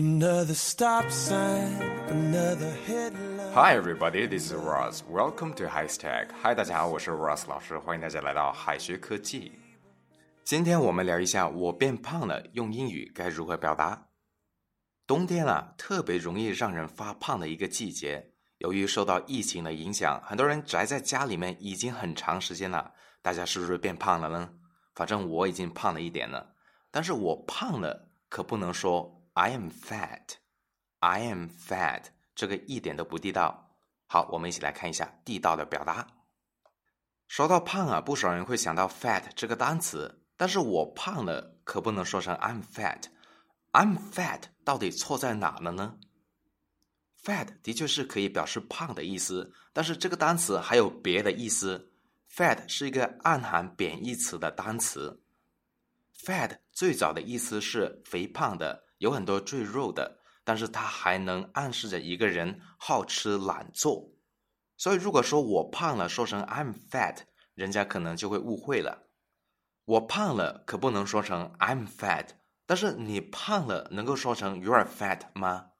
Another stop sign, another headline. Hi everybody, this is Ross. Welcome to High Tech. Hi，大家好，我是 Ross 老师，欢迎大家来到海学科技。今天我们聊一下我变胖了，用英语该如何表达。冬天啊，特别容易让人发胖的一个季节。由于受到疫情的影响，很多人宅在家里面已经很长时间了。大家是不是变胖了呢？反正我已经胖了一点了。但是我胖了，可不能说。I am fat. I am fat. 这个一点都不地道。好，我们一起来看一下地道的表达。说到胖啊，不少人会想到 fat 这个单词，但是我胖了可不能说成 I'm fat。I'm fat 到底错在哪了呢？fat 的确是可以表示胖的意思，但是这个单词还有别的意思。fat 是一个暗含贬义词的单词。fat 最早的意思是肥胖的。有很多赘肉的，但是它还能暗示着一个人好吃懒做。所以如果说我胖了，说成 I'm fat，人家可能就会误会了。我胖了可不能说成 I'm fat，但是你胖了能够说成 You're fat 吗？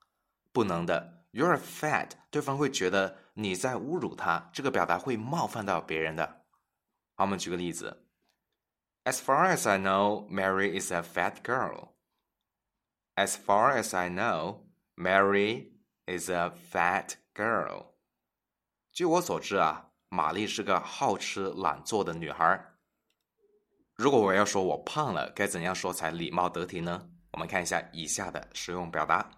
不能的，You're fat，对方会觉得你在侮辱他，这个表达会冒犯到别人的。好，我们举个例子：As far as I know, Mary is a fat girl. As far as I know, Mary is a fat girl. 据我所知啊，玛丽是个好吃懒做的女孩。如果我要说我胖了，该怎样说才礼貌得体呢？我们看一下以下的实用表达。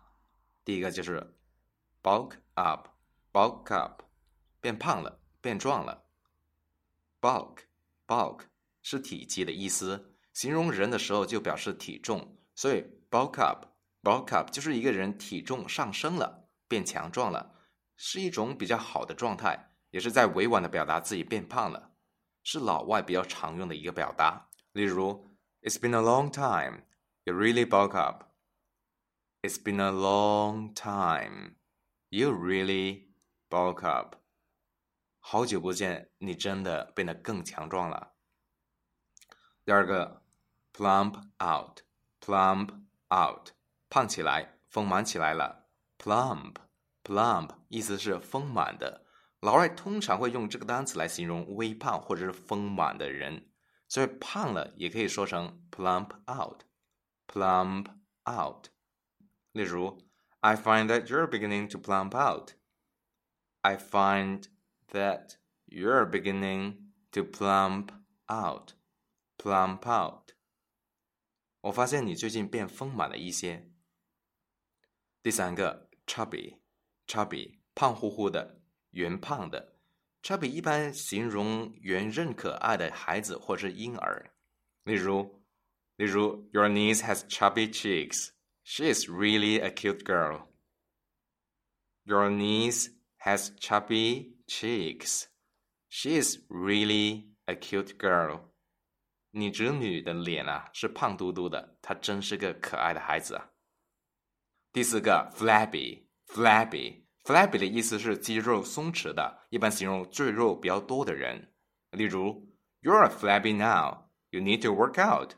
第一个就是 bulk up，bulk up，变胖了，变壮了。bulk，bulk 是体积的意思，形容人的时候就表示体重，所以 bulk up。Bulk up 就是一个人体重上升了，变强壮了，是一种比较好的状态，也是在委婉的表达自己变胖了，是老外比较常用的一个表达。例如，It's been a long time, you really bulk up. It's been a long time, you really bulk up. 好久不见，你真的变得更强壮了。第二个，plump out, plump out。胖起来，丰满起来了。Plump，plump，意思是丰满的。老外通常会用这个单词来形容微胖或者是丰满的人，所以胖了也可以说成 plump out。Plump out。例如，I find that you're beginning to plump out。I find that you're beginning to plump out。Plump out。 我发现你最近变丰满了一些。第三个，chubby，chubby，胖乎乎的，圆胖的。chubby 一般形容圆润可爱的孩子或是婴儿。例如，例如，Your niece has chubby cheeks. She is really a cute girl. Your niece has chubby cheeks. She is really a cute girl. 你侄女的脸啊是胖嘟嘟的，她真是个可爱的孩子啊。第四个，flabby，flabby，flabby 的意思是肌肉松弛的，一般形容赘肉比较多的人。例如，You're flabby now. You need to work out.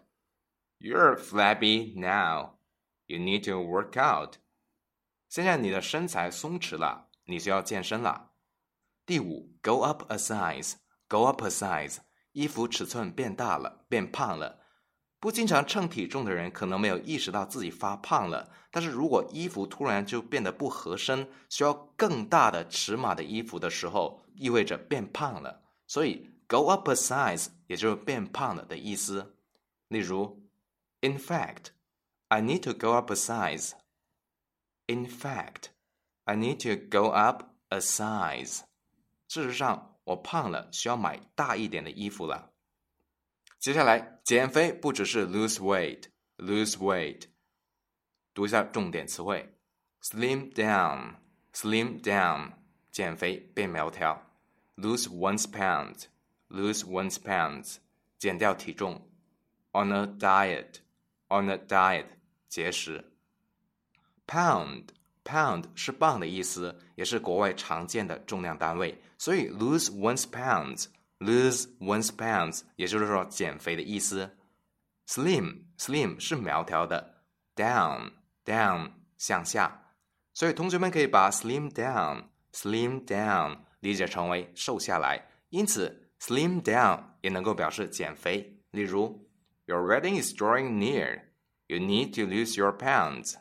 You're flabby now. You need to work out. 现在你的身材松弛了，你需要健身了。第五，go up a size，go up a size，衣服尺寸变大了，变胖了。不经常称体重的人可能没有意识到自己发胖了，但是如果衣服突然就变得不合身，需要更大的尺码的衣服的时候，意味着变胖了。所以 go up a size 也就是变胖了的意思。例如，In fact, I need to go up a size. In fact, I need to go up a size. 事实上，我胖了，需要买大一点的衣服了。接下来，减肥不只是 lose weight，lose weight。读一下重点词汇：slim down，slim down，减肥变苗条；lose one's pounds，lose one's pounds，减掉体重；on a diet，on a diet，节食。pound pound，pound 是磅的意思，也是国外常见的重量单位，所以 lose one's pounds。Lose one's pounds，也就是说减肥的意思。Slim，slim 是苗条的。Down，down 向下，所以同学们可以把 slim down slim down 理解成为瘦下来，因此 slim down 也能够表示减肥。例如，Your wedding is drawing near. You need to lose your pounds.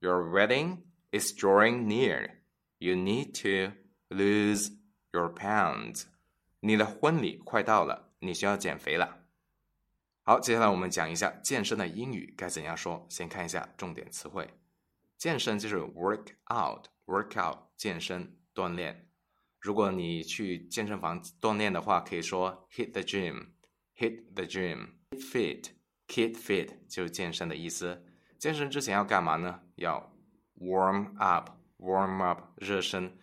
Your wedding is drawing near. You need to lose your pounds. 你的婚礼快到了，你需要减肥了。好，接下来我们讲一下健身的英语该怎样说。先看一下重点词汇，健身就是 work out，work out 健身锻炼。如果你去健身房锻炼的话，可以说 hit the gym，hit the gym，fit，keep fit 就是健身的意思。健身之前要干嘛呢？要 warm up，warm up 热身。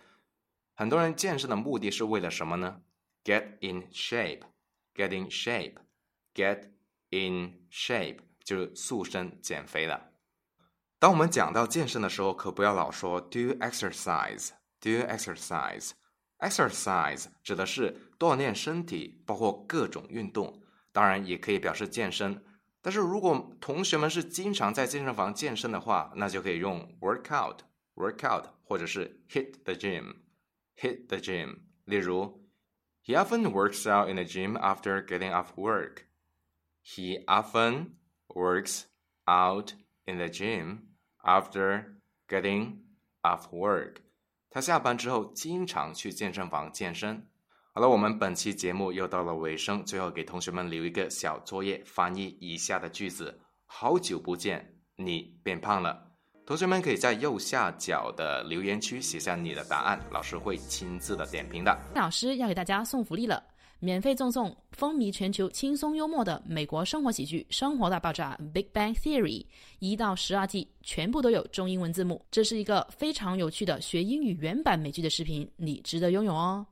很多人健身的目的是为了什么呢？get in shape，get in shape，get In shape 就是塑身减肥了。当我们讲到健身的时候，可不要老说 do exercise do exercise exercise 指的是锻炼身体，包括各种运动，当然也可以表示健身。但是如果同学们是经常在健身房健身的话，那就可以用 workout workout 或者是 hit the gym hit the gym。例如，He often works out in the gym after getting off work。He often works out in the gym after getting off work. 他下班之后经常去健身房健身。好了，我们本期节目又到了尾声，最后给同学们留一个小作业，翻译以下的句子：好久不见，你变胖了。同学们可以在右下角的留言区写下你的答案，老师会亲自的点评的。老师要给大家送福利了。免费赠送风靡全球、轻松幽默的美国生活喜剧《生活大爆炸》（Big Bang Theory） 一到十二季，全部都有中英文字幕。这是一个非常有趣的学英语原版美剧的视频，你值得拥有哦！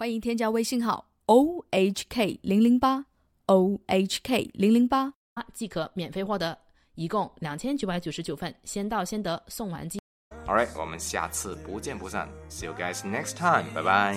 欢迎添加微信号 o h k 零零八 o h k 零零八，即可免费获得，一共两千九百九十九份，先到先得，送完即。All right，我们下次不见不散。See you guys next time. Bye bye.